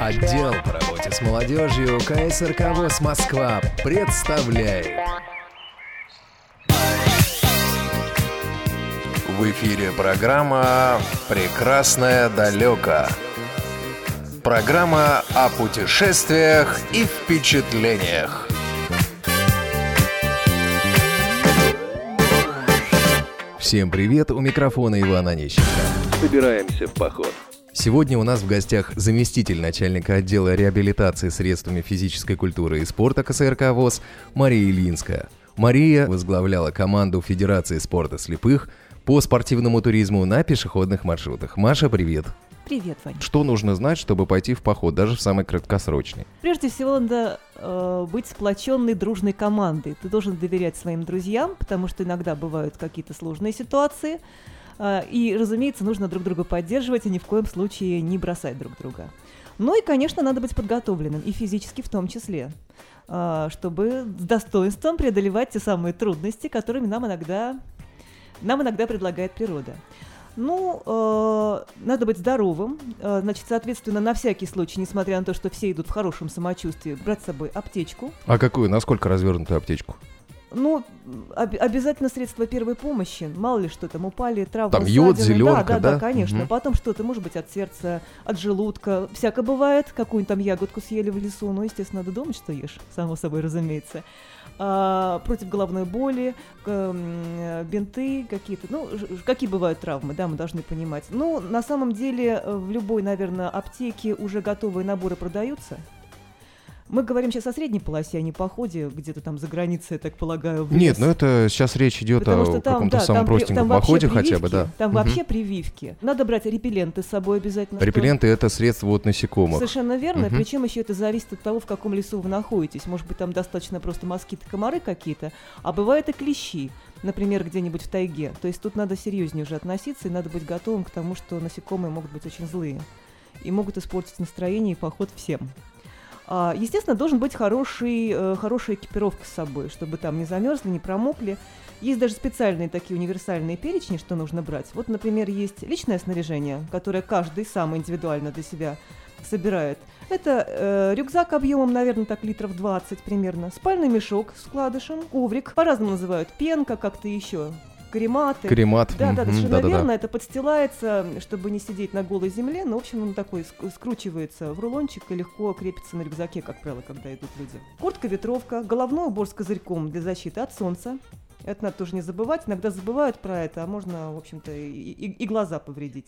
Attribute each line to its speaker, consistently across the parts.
Speaker 1: Отдел по работе с молодежью КСРК ВОЗ Москва представляет. В эфире программа «Прекрасное далеко». Программа о путешествиях и впечатлениях. Всем привет, у микрофона Иван Онищенко.
Speaker 2: Собираемся в поход.
Speaker 1: Сегодня у нас в гостях заместитель начальника отдела реабилитации средствами физической культуры и спорта КСРК ВОЗ Мария Ильинская. Мария возглавляла команду Федерации спорта слепых по спортивному туризму на пешеходных маршрутах. Маша, привет!
Speaker 3: Привет, Вань.
Speaker 1: Что нужно знать, чтобы пойти в поход, даже в самый краткосрочный?
Speaker 3: Прежде всего, надо э, быть сплоченной, дружной командой. Ты должен доверять своим друзьям, потому что иногда бывают какие-то сложные ситуации. Э, и, разумеется, нужно друг друга поддерживать и ни в коем случае не бросать друг друга. Ну и, конечно, надо быть подготовленным, и физически в том числе, э, чтобы с достоинством преодолевать те самые трудности, которыми нам иногда, нам иногда предлагает природа. Ну, э, надо быть здоровым. Э, значит, соответственно, на всякий случай, несмотря на то, что все идут в хорошем самочувствии, брать с собой аптечку.
Speaker 1: А какую? Насколько развернутую аптечку?
Speaker 3: Ну, об- обязательно средства первой помощи. Мало ли что там упали, травмы,
Speaker 1: Там йод, зеленка,
Speaker 3: да, да,
Speaker 1: да?
Speaker 3: да, конечно.
Speaker 1: Мгм.
Speaker 3: Потом что-то, может быть, от сердца, от желудка. Всяко бывает. Какую-нибудь там ягодку съели в лесу. Ну, естественно, надо думать, что ешь. Само собой, разумеется. А, против головной боли, бинты какие-то. Ну, какие бывают травмы, да, мы должны понимать. Ну, на самом деле, в любой, наверное, аптеке уже готовые наборы продаются. Мы говорим сейчас о средней полосе, а не походе где-то там за границей, я так полагаю, в
Speaker 1: Нет,
Speaker 3: лес.
Speaker 1: ну это сейчас речь идет
Speaker 3: Потому
Speaker 1: о каком-то
Speaker 3: да,
Speaker 1: самом
Speaker 3: там,
Speaker 1: простеньком
Speaker 3: там
Speaker 1: походе хотя бы,
Speaker 3: прививки,
Speaker 1: да.
Speaker 3: Там
Speaker 1: Мгм.
Speaker 3: вообще прививки. Надо брать репелленты с собой обязательно.
Speaker 1: Репелленты это средства от насекомых.
Speaker 3: Совершенно верно.
Speaker 1: Мгм.
Speaker 3: Причем еще это зависит от того, в каком лесу вы находитесь. Может быть, там достаточно просто москиты, комары какие-то, а бывают и клещи. Например, где-нибудь в тайге. То есть тут надо серьезнее уже относиться, и надо быть готовым к тому, что насекомые могут быть очень злые. И могут испортить настроение и поход всем. А, Естественно, должен быть хороший, э, хорошая экипировка с собой, чтобы там не замерзли, не промокли. Есть даже специальные такие универсальные перечни, что нужно брать. Вот, например, есть личное снаряжение, которое каждый сам индивидуально для себя собирает. Это э, рюкзак объемом, наверное, так литров 20 примерно, спальный мешок с вкладышем, коврик, по-разному называют, пенка как-то еще, карематы.
Speaker 1: Кремат.
Speaker 3: Да, да, совершенно
Speaker 1: да-да-да.
Speaker 3: верно. Это подстилается, чтобы не сидеть на голой земле, но, в общем, он такой ск- скручивается в рулончик и легко крепится на рюкзаке, как правило, когда идут люди. Куртка-ветровка, головной убор с козырьком для защиты от солнца. Это надо тоже не забывать. Иногда забывают про это, а можно, в общем-то, и, и- и глаза повредить.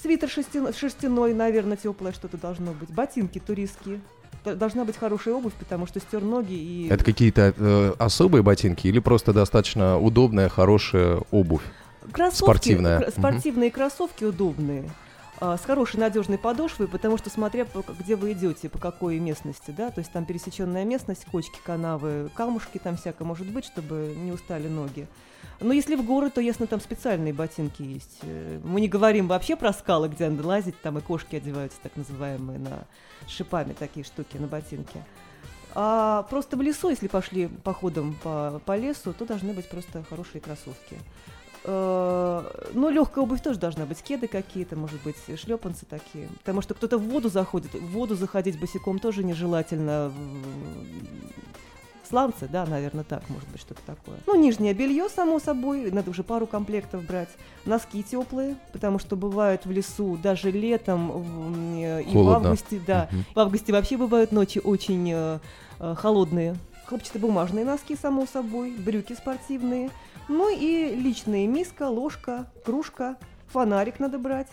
Speaker 3: Свитер шерстяной, шерстяной, наверное, теплое что-то должно быть. Ботинки туристские. Должна быть хорошая обувь, потому что стер ноги и...
Speaker 1: Это какие-то э, особые ботинки или просто достаточно удобная, хорошая обувь?
Speaker 3: Кроссовки,
Speaker 1: Спортивная.
Speaker 3: спортивные кроссовки удобные, с хорошей надежной подошвой, потому что смотря по- где вы идете, по какой местности, да, то есть там пересеченная местность, кочки, канавы, камушки там всякое может быть, чтобы не устали ноги. Но если в горы, то ясно, там специальные ботинки есть. Э, Мы не говорим вообще про скалы, где надо лазить, там и кошки одеваются, так называемые, на шипами такие штуки на ботинке. А просто в лесу, если пошли походом по, по лесу, то должны быть просто хорошие кроссовки. Э, Ну, легкая обувь тоже должна быть, кеды какие-то, может быть, шлепанцы такие. Потому что кто-то в воду заходит, в воду заходить босиком тоже нежелательно. В- Сланцы, да, наверное, так, может быть, что-то такое. Ну, нижнее белье, само собой, надо уже пару комплектов брать. Носки теплые, потому что бывают в лесу даже летом в- э, и в
Speaker 1: Холодно.
Speaker 3: августе, да.
Speaker 1: Мгм.
Speaker 3: В августе вообще бывают ночи очень э, э, холодные. Хлопчатобумажные носки, само собой, брюки спортивные. Ну и личные миска, ложка, кружка, фонарик надо брать.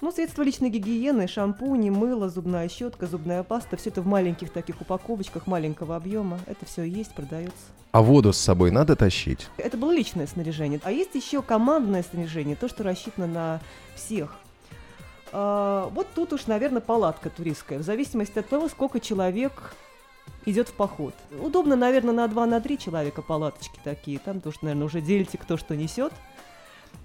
Speaker 3: Ну, средства личной гигиены, шампуни, мыло, зубная щетка, зубная паста. Все это в маленьких таких упаковочках маленького объема. Это все есть, продается.
Speaker 1: А воду с собой надо тащить?
Speaker 3: Это было личное снаряжение. А есть еще командное снаряжение, то, что рассчитано на всех. А, вот тут уж, наверное, палатка туристская, в зависимости от того, сколько человек идет в поход. Удобно, наверное, на 2 на 3 человека палаточки такие. Там тоже, наверное, уже делите, кто что несет.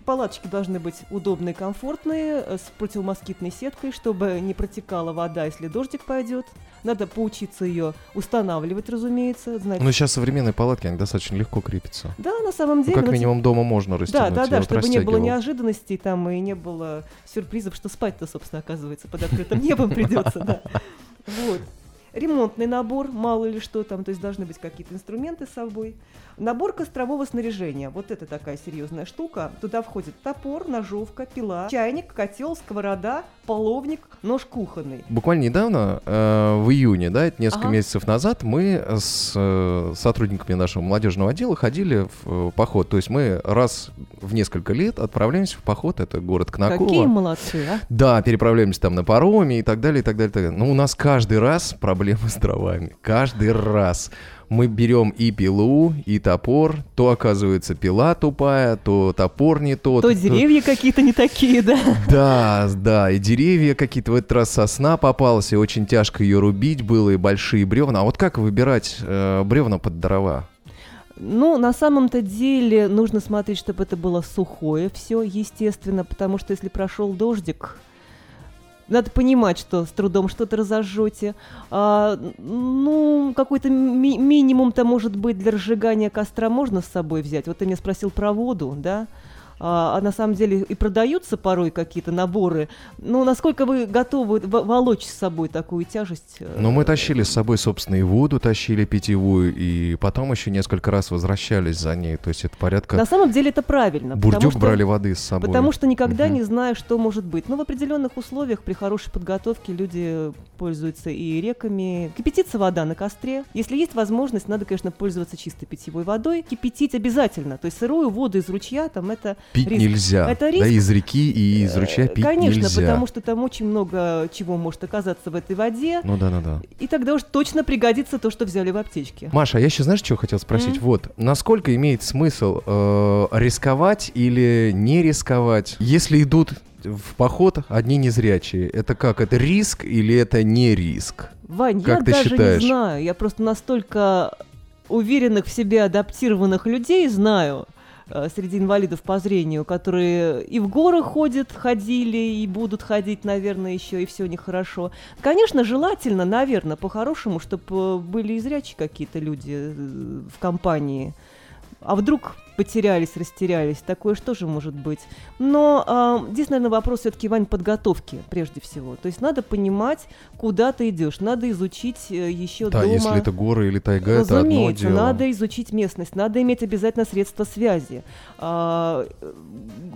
Speaker 3: Палаточки должны быть удобные, комфортные, э, с противомоскитной сеткой, чтобы не протекала вода, если дождик пойдет. Надо поучиться ее устанавливать, разумеется. Знать.
Speaker 1: Но сейчас современные палатки, они достаточно легко крепятся.
Speaker 3: Да, на самом
Speaker 1: Ну,
Speaker 3: деле.
Speaker 1: как
Speaker 3: вот
Speaker 1: минимум дома можно
Speaker 3: Да,
Speaker 1: растянуть.
Speaker 3: да,
Speaker 1: я
Speaker 3: да,
Speaker 1: вот
Speaker 3: чтобы не было неожиданностей там и не было сюрпризов, что спать-то, собственно, оказывается, под открытым небом придется, да. Вот. Ремонтный набор, мало ли что там, то есть должны быть какие-то инструменты с собой. Набор кострового снаряжения. Вот это такая серьезная штука. Туда входит топор, ножовка, пила, чайник, котел, сковорода, половник, нож кухонный.
Speaker 1: Буквально недавно, э, в июне, да, это несколько
Speaker 3: Ага.
Speaker 1: месяцев назад, мы с э, сотрудниками нашего молодежного отдела ходили в э, поход. То есть мы раз в несколько лет отправляемся в поход, это город Кнаково.
Speaker 3: Какие молодцы, а?
Speaker 1: Да, переправляемся там на пароме и так далее, и так далее, и так далее. Но у нас каждый раз проблемы с дровами. Каждый раз. Мы берем и пилу, и топор. То оказывается пила тупая, то топор не тот.
Speaker 3: То деревья какие-то не такие, да?
Speaker 1: Да, да, и деревья какие-то. В этот раз сосна попалась, и очень тяжко ее рубить было, и большие бревна. А вот как выбирать э, бревна под дрова?
Speaker 3: Ну, на самом-то деле нужно смотреть, чтобы это было сухое все, естественно, потому что если прошел дождик, надо понимать, что с трудом что-то разожжете. А, ну, какой-то ми- минимум-то, может быть, для разжигания костра можно с собой взять. Вот ты меня спросил про воду, да? А, а на самом деле и продаются порой какие-то наборы. Ну, насколько вы готовы волочь с собой такую тяжесть? э,
Speaker 1: Но мы тащили с собой, собственно, и воду тащили питьевую, и потом еще несколько раз возвращались за ней. То есть это порядка...
Speaker 3: На самом деле это правильно.
Speaker 1: Бурдюк
Speaker 3: что-
Speaker 1: брали воды с собой.
Speaker 3: Потому что никогда
Speaker 1: Мгм.
Speaker 3: не знаю, что может быть. Но в определенных условиях, при хорошей подготовке, люди пользуются и реками. Кипятится вода на костре. Если есть возможность, надо, конечно, пользоваться чистой питьевой водой. Кипятить обязательно. То есть сырую воду из ручья, там это
Speaker 1: Пить
Speaker 3: риск.
Speaker 1: нельзя.
Speaker 3: Это
Speaker 1: Да,
Speaker 3: риск.
Speaker 1: из реки и из ручья
Speaker 3: Э,
Speaker 1: пить
Speaker 3: Конечно,
Speaker 1: нельзя.
Speaker 3: потому что там очень много чего может оказаться в этой воде.
Speaker 1: Ну да, да, да.
Speaker 3: И тогда уж точно пригодится то, что взяли в аптечке.
Speaker 1: Маша, а я еще знаешь, что хотел спросить?
Speaker 3: М?
Speaker 1: Вот, насколько имеет смысл э, рисковать или не рисковать, если идут в поход одни незрячие? Это как? Это риск или это не риск?
Speaker 3: Вань,
Speaker 1: Как
Speaker 3: я
Speaker 1: ты
Speaker 3: даже
Speaker 1: считаешь?
Speaker 3: не знаю. Я просто настолько уверенных в себе адаптированных людей знаю э, среди инвалидов по зрению, которые и в горы ходят, ходили, и будут ходить, наверное, еще, и все нехорошо. Конечно, желательно, наверное, по-хорошему, чтобы были и зрячие какие-то люди э, в компании. А вдруг потерялись, растерялись, такое же тоже может быть. Но а, здесь, наверное, вопрос все-таки, Вань, подготовки прежде всего. То есть надо понимать, куда ты идешь, надо изучить э, еще
Speaker 1: Да,
Speaker 3: дома.
Speaker 1: если это горы или тайга, это одно дело.
Speaker 3: надо изучить местность, надо иметь обязательно средства связи. Э,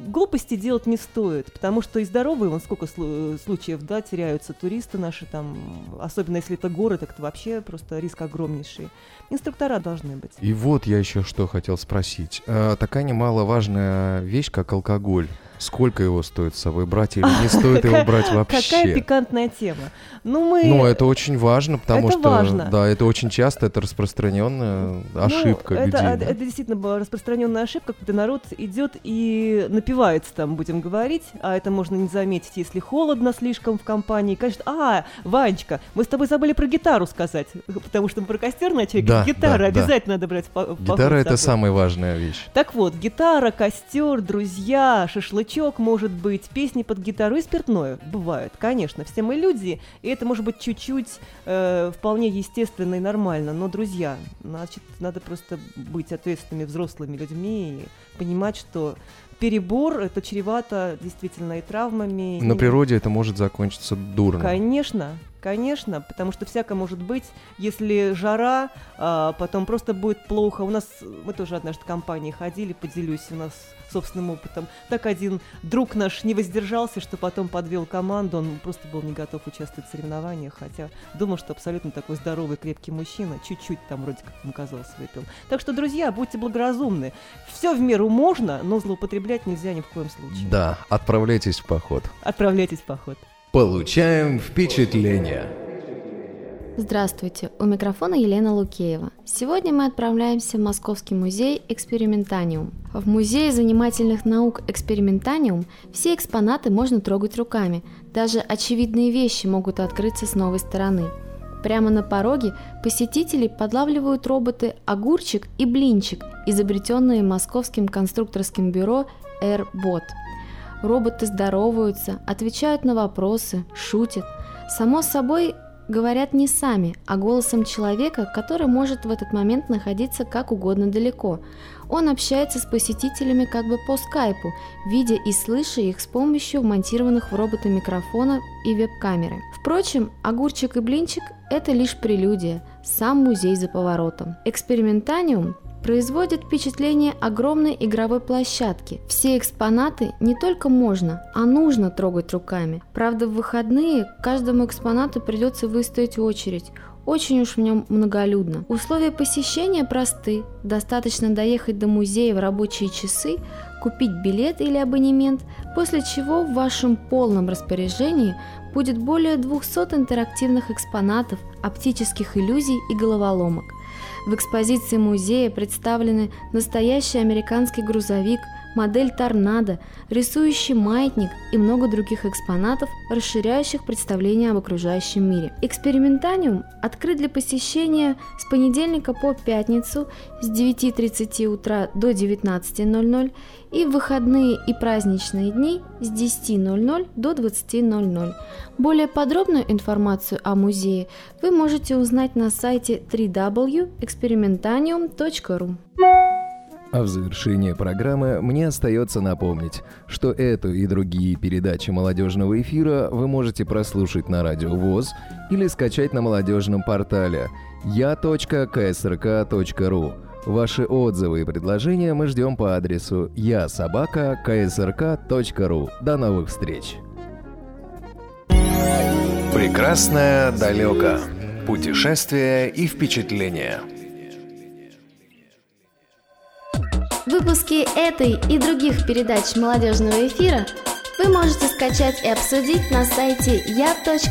Speaker 3: глупости делать не стоит, потому что и здоровые, вон сколько слу- случаев, да, теряются туристы наши там, особенно если это горы, так это вообще просто риск огромнейший. Инструктора должны быть.
Speaker 1: И вот я еще что хотел спросить. Э, такая немаловажная вещь, как алкоголь. Сколько его стоит с собой брать или не стоит его брать вообще?
Speaker 3: Какая пикантная тема. Ну, мы...
Speaker 1: Ну, это очень важно, потому
Speaker 3: Это
Speaker 1: что,
Speaker 3: важно.
Speaker 1: да, это очень часто, это распространенная
Speaker 3: Ну,
Speaker 1: ошибка
Speaker 3: это,
Speaker 1: людей.
Speaker 3: это,
Speaker 1: да.
Speaker 3: это действительно была распространенная ошибка, когда народ идет и напивается там, будем говорить, а это можно не заметить, если холодно слишком в компании. Конечно, а, Ванечка, мы с тобой забыли про гитару сказать, потому что мы про костер начали.
Speaker 1: Да,
Speaker 3: Гитара
Speaker 1: да, да.
Speaker 3: обязательно надо брать по-
Speaker 1: Гитара это самая важная вещь.
Speaker 3: Так вот, гитара, костер, друзья, шашлычок, может быть, песни под гитару и спиртное. Бывают, конечно, все мы люди, и это может быть чуть-чуть э, вполне естественно и нормально. Но, друзья, значит, надо просто быть ответственными взрослыми людьми и понимать, что перебор это чревато действительно и травмами.
Speaker 1: На
Speaker 3: и-
Speaker 1: природе это может закончиться дурно.
Speaker 3: Конечно, конечно, потому что всяко может быть, если жара, а, потом просто будет плохо. У нас, мы тоже однажды в компании ходили, поделюсь у нас собственным опытом. Так один друг наш не воздержался, что потом подвел команду, он просто был не готов участвовать в соревнованиях, хотя думал, что абсолютно такой здоровый, крепкий мужчина, чуть-чуть там вроде как ему казалось выпил. Так что, друзья, будьте благоразумны. Все в меру можно, но злоупотреблять нельзя ни в коем случае.
Speaker 1: Да, отправляйтесь в поход.
Speaker 3: Отправляйтесь в поход.
Speaker 1: Получаем впечатление.
Speaker 4: Здравствуйте, у микрофона Елена Лукеева. Сегодня мы отправляемся в Московский музей «Экспериментаниум». В Музее занимательных наук «Экспериментаниум» все экспонаты можно трогать руками, даже очевидные вещи могут открыться с новой стороны. Прямо на пороге посетителей подлавливают роботы «Огурчик» и «Блинчик», изобретенные Московским конструкторским бюро AirBot. Роботы здороваются, отвечают на вопросы, шутят. Само собой, говорят не сами, а голосом человека, который может в этот момент находиться как угодно далеко. Он общается с посетителями как бы по скайпу, видя и слыша их с помощью вмонтированных в робота микрофона и веб-камеры. Впрочем, огурчик и блинчик – это лишь прелюдия, сам музей за поворотом. Экспериментаниум производит впечатление огромной игровой площадки. Все экспонаты не только можно, а нужно трогать руками. Правда, в выходные каждому экспонату придется выстоять очередь. Очень уж в нем многолюдно. Условия посещения просты. Достаточно доехать до музея в рабочие часы, купить билет или абонемент, после чего в вашем полном распоряжении будет более 200 интерактивных экспонатов, оптических иллюзий и головоломок – в экспозиции музея представлены настоящий американский грузовик, модель торнадо, рисующий маятник и много других экспонатов, расширяющих представление об окружающем мире. Экспериментаниум открыт для посещения с понедельника по пятницу с 9.30 утра до 19.00 и в выходные и праздничные дни с 10.00 до 20.00. Более подробную информацию о музее вы можете узнать на сайте www.experimentanium.ru.
Speaker 1: А в завершение программы мне остается напомнить, что эту и другие передачи молодежного эфира вы можете прослушать на Радио ВОЗ или скачать на молодежном портале я.ксрк.ру. Ваши отзывы и предложения мы ждем по адресу я собака ksrk.ru. До новых встреч!
Speaker 2: Прекрасное далеко. Путешествия и впечатления.
Speaker 4: Выпуски этой и других передач молодежного эфира вы можете скачать и обсудить на сайте я.ксрк.ру.